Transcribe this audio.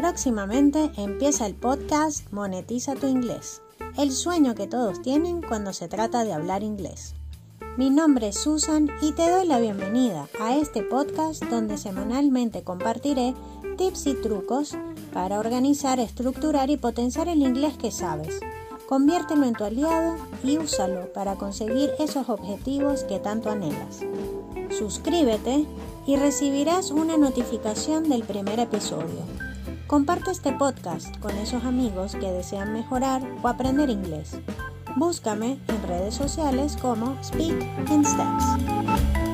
Próximamente empieza el podcast Monetiza tu inglés, el sueño que todos tienen cuando se trata de hablar inglés. Mi nombre es Susan y te doy la bienvenida a este podcast donde semanalmente compartiré tips y trucos para organizar, estructurar y potenciar el inglés que sabes. Conviértelo en tu aliado y úsalo para conseguir esos objetivos que tanto anhelas. Suscríbete y recibirás una notificación del primer episodio. Comparte este podcast con esos amigos que desean mejorar o aprender inglés. Búscame en redes sociales como Speak in Steps.